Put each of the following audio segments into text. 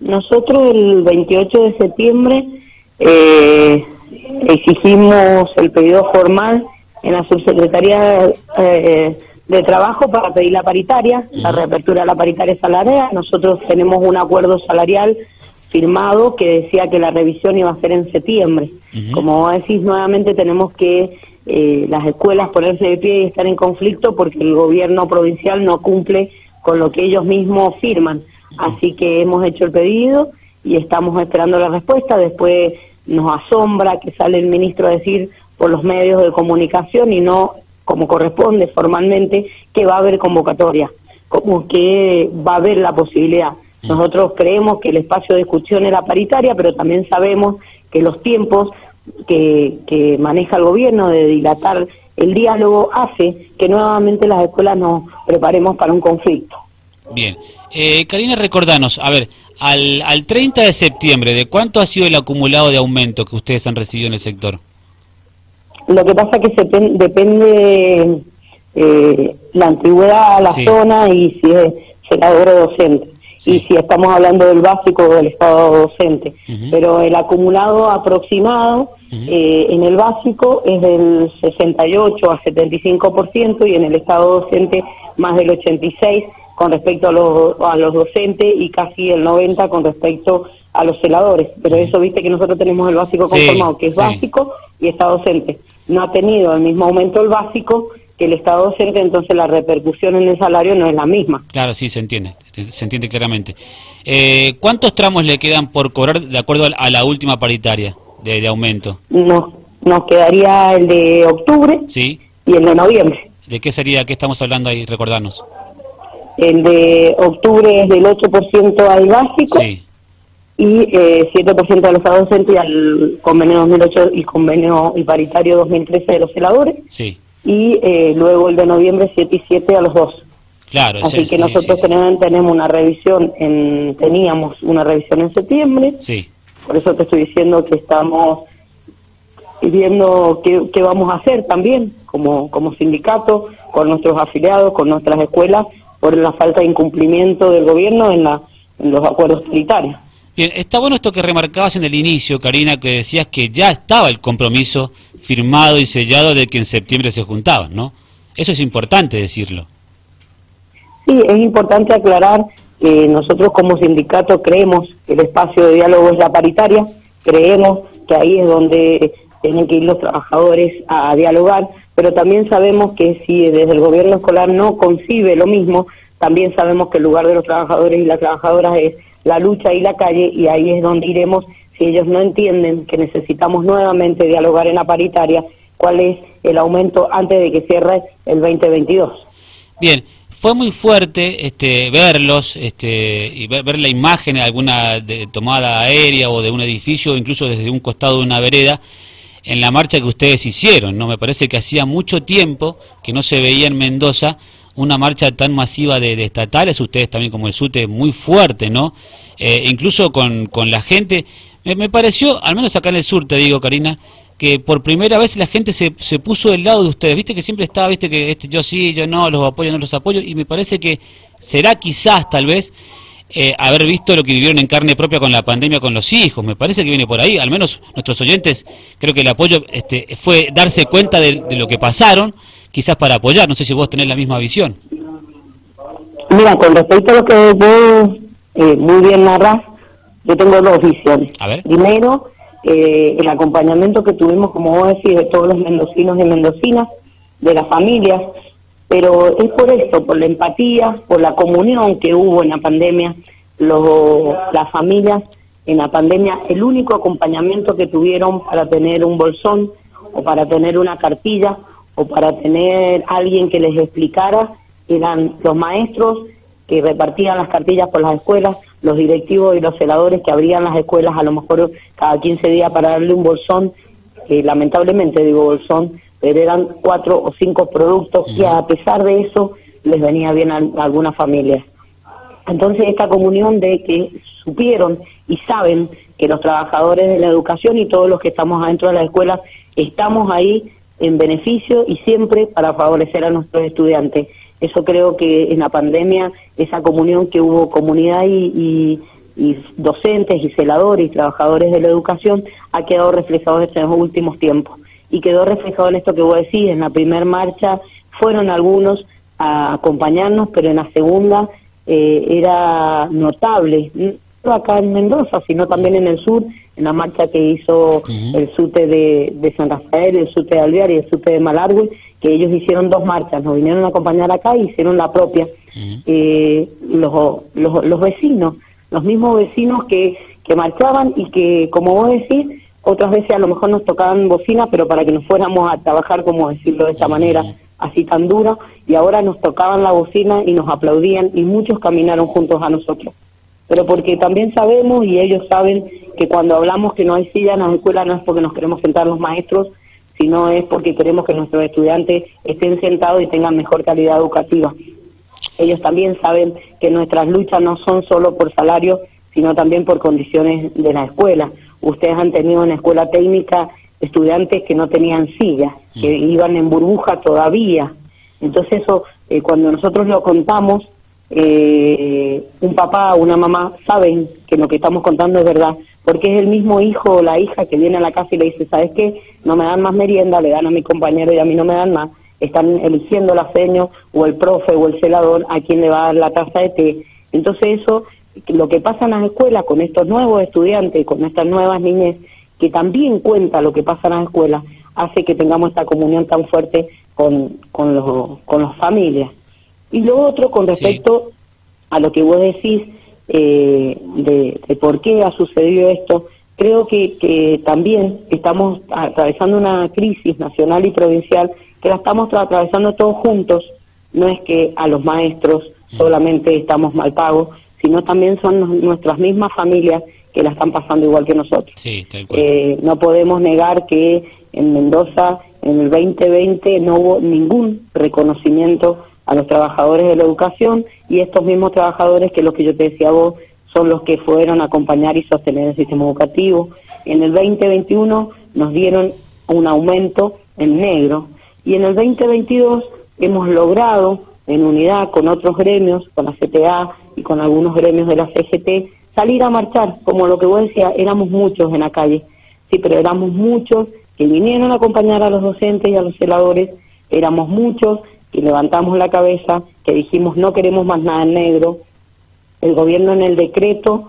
Nosotros el 28 de septiembre eh, exigimos el pedido formal en la subsecretaría eh, de trabajo para pedir la paritaria, la reapertura de la paritaria salarial. Nosotros tenemos un acuerdo salarial firmado que decía que la revisión iba a ser en septiembre. Como decís, nuevamente tenemos que eh, las escuelas ponerse de pie y estar en conflicto porque el gobierno provincial no cumple con lo que ellos mismos firman. Así que hemos hecho el pedido y estamos esperando la respuesta. Después nos asombra que sale el ministro a decir por los medios de comunicación y no como corresponde formalmente que va a haber convocatoria, como que va a haber la posibilidad. Nosotros creemos que el espacio de discusión era paritaria, pero también sabemos que los tiempos que, que maneja el gobierno de dilatar el diálogo hace que nuevamente las escuelas nos preparemos para un conflicto. Bien. Eh, Karina, recordanos, a ver, al, al 30 de septiembre, ¿de cuánto ha sido el acumulado de aumento que ustedes han recibido en el sector? Lo que pasa es que se depende eh, la antigüedad, la zona y si es celador o docente. Y si estamos hablando del básico o del estado docente. Pero el acumulado aproximado eh, en el básico es del 68 a 75% y en el estado docente más del 86 con respecto a los, a los docentes y casi el 90 con respecto a los celadores. Pero eso, viste que nosotros tenemos el básico conformado, que es básico y está docente no ha tenido el mismo aumento el básico que el Estado docente, entonces la repercusión en el salario no es la misma. Claro, sí, se entiende, se entiende claramente. Eh, ¿Cuántos tramos le quedan por cobrar de acuerdo a la última paritaria de, aumento? Nos, nos quedaría el de octubre sí. y el de noviembre. ¿De qué sería, qué estamos hablando ahí? Recordarnos. El de octubre es del 8% al básico. Sí y eh, 7% de los docentes y al convenio 2008 y convenio y paritario 2013 de los celadores. Sí. Y eh, luego el de noviembre 7 y 7 a los dos. Claro, Así que nosotros Tenemos, tenemos una revisión, en, teníamos una revisión en septiembre. Sí. Por eso te estoy diciendo que estamos viendo qué, qué vamos a hacer también como, como sindicato, con nuestros afiliados, con nuestras escuelas, por la falta de incumplimiento del gobierno en, la, en los acuerdos sanitarios. Bien, está bueno esto que remarcabas en el inicio, Karina, que decías que ya estaba el compromiso firmado y sellado de que en septiembre se juntaban, ¿no? Eso es importante decirlo. Sí, es importante aclarar que nosotros como sindicato creemos que el espacio de diálogo es la paritaria, creemos que ahí es donde tienen que ir los trabajadores a dialogar, pero también sabemos que si desde el gobierno escolar no concibe lo mismo, también sabemos que el lugar de los trabajadores y las trabajadoras es la lucha y la calle y ahí es donde iremos si ellos no entienden que necesitamos nuevamente dialogar en la paritaria cuál es el aumento antes de que cierre el 2022. Bien, fue muy fuerte este, verlos este, y ver, la imagen de alguna de, tomada aérea o de un edificio, incluso desde un costado de una vereda, en la marcha que ustedes hicieron. no Me parece que hacía mucho tiempo que no se veía en Mendoza una marcha tan masiva de, estatales, ustedes también como el SUTE, muy fuerte, ¿no? Eh, incluso con, con, la gente, me, pareció, al menos acá en el sur, te digo, Karina, que por primera vez la gente se, se puso del lado de ustedes, viste que siempre estaba, viste que este, yo sí, yo no, los apoyo, no los apoyo, y me parece que será quizás, tal vez, eh, haber visto lo que vivieron en carne propia con la pandemia con los hijos. Me parece que viene por ahí. Al menos nuestros oyentes, creo que el apoyo este, fue darse cuenta de, lo que pasaron quizás para apoyar. No sé si vos tenés la misma visión. Mira, con respecto a lo que vos eh, muy bien narras, yo tengo dos visiones. Primero, eh, el acompañamiento que tuvimos, como vos decís, de todos los mendocinos y mendocinas, de las familias, pero es por esto, por la empatía, por la comunión que hubo en la pandemia, los, las familias en la pandemia, el único acompañamiento que tuvieron para tener un bolsón o para tener una cartilla o para tener alguien que les explicara, eran los maestros que repartían las cartillas por las escuelas, los directivos y los celadores que abrían las escuelas a lo mejor cada 15 días para darle un bolsón, que lamentablemente digo bolsón, pero eran cuatro o cinco productos que a pesar de eso les venía bien a, algunas familias. Entonces esta comunión de que supieron y saben que los trabajadores de la educación y todos los que estamos adentro de las escuelas estamos ahí en beneficio y siempre para favorecer a nuestros estudiantes. Eso creo que en la pandemia, esa comunión que hubo comunidad y, y docentes y celadores y trabajadores de la educación ha quedado reflejado en estos últimos tiempos. Y quedó reflejado en esto que vos decís, en la primera marcha fueron algunos a acompañarnos, pero en la segunda eh, era notable, no acá en Mendoza, sino también en el sur, en la marcha que hizo el SUTE de, San Rafael, el SUTE de Alvear y el SUTE de Malargüe, que ellos hicieron dos marchas, nos vinieron a acompañar acá y hicieron la propia. Eh, los, los, los vecinos, los mismos vecinos que, que marchaban y que, como vos decís, otras veces a lo mejor nos tocaban bocina, pero para que nos fuéramos a trabajar, como decirlo de esta manera, así tan dura, y ahora nos tocaban la bocina y nos aplaudían y muchos caminaron juntos a nosotros. Pero porque también sabemos y ellos saben que cuando hablamos que no hay silla en las escuelas no es porque nos queremos sentar los maestros, sino es porque queremos que nuestros estudiantes estén sentados y tengan mejor calidad educativa. Ellos también saben que nuestras luchas no son solo por salario, sino también por condiciones de la escuela. Ustedes han tenido en la escuela técnica estudiantes que no tenían silla, que mm. iban en burbuja todavía. Entonces eso, eh, cuando nosotros lo contamos, eh, un papá o una mamá saben que lo que estamos contando es verdad, porque es el mismo hijo o la hija que viene a la casa y le dice, ¿sabes qué? No me dan más merienda, le dan a mi compañero y a mí no me dan más están eligiendo la seño o el profe o el celador a quien le va a dar la taza de té. Entonces eso, lo que pasa en las escuelas con estos nuevos estudiantes, con estas nuevas niñas, que también cuenta lo que pasa en las escuelas, hace que tengamos esta comunión tan fuerte con, con, los, con las familias. Y lo otro, con respecto a lo que vos decís eh, de, de por qué ha sucedido esto, creo que, que también estamos atravesando una crisis nacional y provincial que la estamos atravesando todos juntos, no es que a los maestros solamente estamos mal pagos, sino también son nuestras mismas familias que la están pasando igual que nosotros. Eh, no podemos negar que en Mendoza en el 2020 no hubo ningún reconocimiento a los trabajadores de la educación y estos mismos trabajadores que lo que yo te decía vos son los que fueron a acompañar y sostener el sistema educativo. En el 2021 nos dieron un aumento en negro y en el 2022 hemos logrado, en unidad con otros gremios, con la CTA y con algunos gremios de la CGT, salir a marchar, como lo que vos decías, éramos muchos en la calle, sí, pero éramos muchos que vinieron a acompañar a los docentes y a los celadores, éramos muchos que levantamos la cabeza, que dijimos no queremos más nada en negro, el gobierno en el decreto,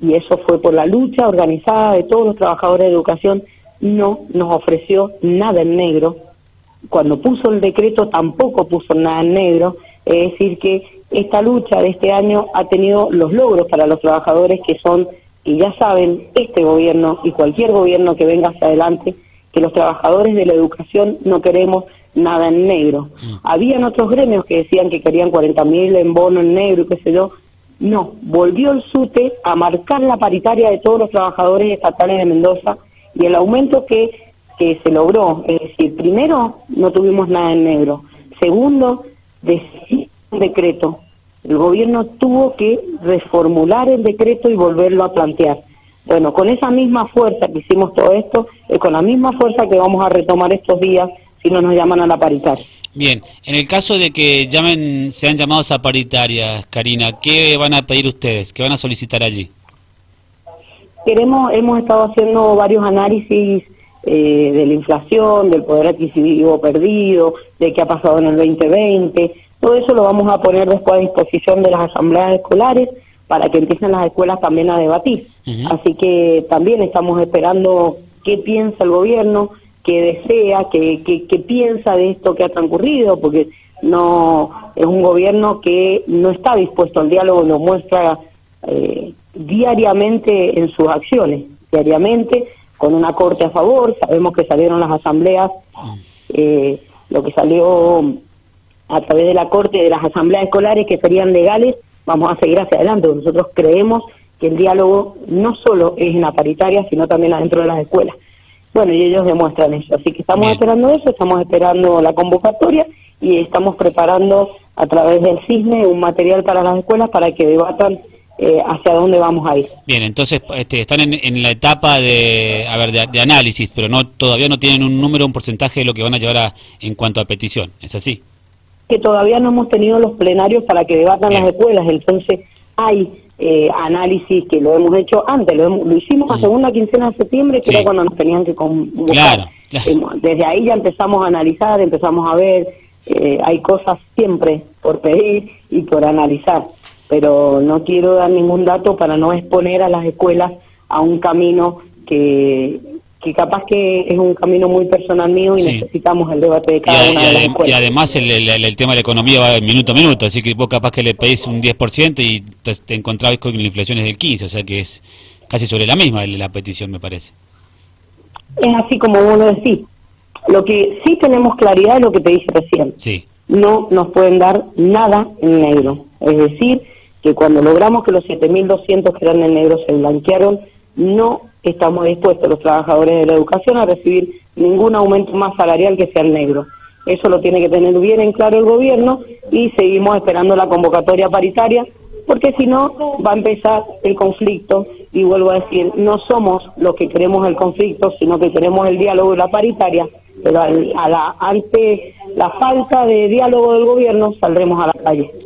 y eso fue por la lucha organizada de todos los trabajadores de educación, no nos ofreció nada en negro, cuando puso el decreto tampoco puso nada en negro, es decir, que esta lucha de este año ha tenido los logros para los trabajadores que son, y ya saben, este gobierno y cualquier gobierno que venga hacia adelante, que los trabajadores de la educación no queremos nada en negro. Mm. Habían otros gremios que decían que querían 40 mil en bono en negro y qué sé yo. No, volvió el SUTE a marcar la paritaria de todos los trabajadores estatales de Mendoza y el aumento que que se logró. Es decir, primero, no tuvimos nada en negro. Segundo, un decreto. El gobierno tuvo que reformular el decreto y volverlo a plantear. Bueno, con esa misma fuerza que hicimos todo esto, es con la misma fuerza que vamos a retomar estos días si no nos llaman a la paritaria. Bien, en el caso de que llamen, sean llamados a paritarias, Karina, ¿qué van a pedir ustedes? ¿Qué van a solicitar allí? Queremos, hemos estado haciendo varios análisis eh, de la inflación, del poder adquisitivo perdido, de qué ha pasado en el 2020. Todo eso lo vamos a poner después a disposición de las asambleas escolares para que empiecen las escuelas también a debatir. Así que también estamos esperando qué piensa el gobierno, qué desea, qué, qué, piensa de esto que ha transcurrido, porque no es un gobierno que no está dispuesto al diálogo, lo muestra eh, diariamente en sus acciones, diariamente con una corte a favor, sabemos que salieron las asambleas, eh, lo que salió a través de la corte de las asambleas escolares que serían legales, vamos a seguir hacia adelante. Nosotros creemos que el diálogo no solo es en la paritaria, sino también adentro de las escuelas. Bueno, y ellos demuestran eso. Así que estamos esperando eso, estamos esperando la convocatoria y estamos preparando a través del CISNE un material para las escuelas para que debatan eh, hacia dónde vamos a ir. Bien, entonces este, están en, la etapa de, a ver, de, análisis, pero no todavía no tienen un número, un porcentaje de lo que van a llevar en cuanto a petición, ¿es así? Que todavía no hemos tenido los plenarios para que debatan las escuelas, entonces hay eh, análisis que lo hemos hecho antes, lo, lo hicimos a mm. segunda quincena de septiembre, que era cuando nos tenían que convocar. Desde ahí ya empezamos a analizar, empezamos a ver, eh, hay cosas siempre por pedir y por analizar, pero no quiero dar ningún dato para no exponer a las escuelas a un camino que, que capaz que es un camino muy personal mío y necesitamos el debate de cada una de las escuelas. Y además el, el, tema de la economía va minuto a minuto, así que vos capaz que le pedís un 10% y te, te encontrás con la inflación es del 15%, o sea que es casi sobre la misma la petición, me parece. Es así como vos lo decís. Lo que sí tenemos claridad es lo que te dije recién. Sí. No nos pueden dar nada en negro. Es decir, que cuando logramos que los 7.200 que eran en negro se blanquearon, no estamos dispuestos los trabajadores de la educación a recibir ningún aumento más salarial que sea el negro. Eso lo tiene que tener bien en claro el gobierno y seguimos esperando la convocatoria paritaria porque si no va a empezar el conflicto y vuelvo a decir, no somos los que queremos el conflicto, sino que queremos el diálogo y la paritaria, pero a la, ante la falta de diálogo del gobierno saldremos a la calle.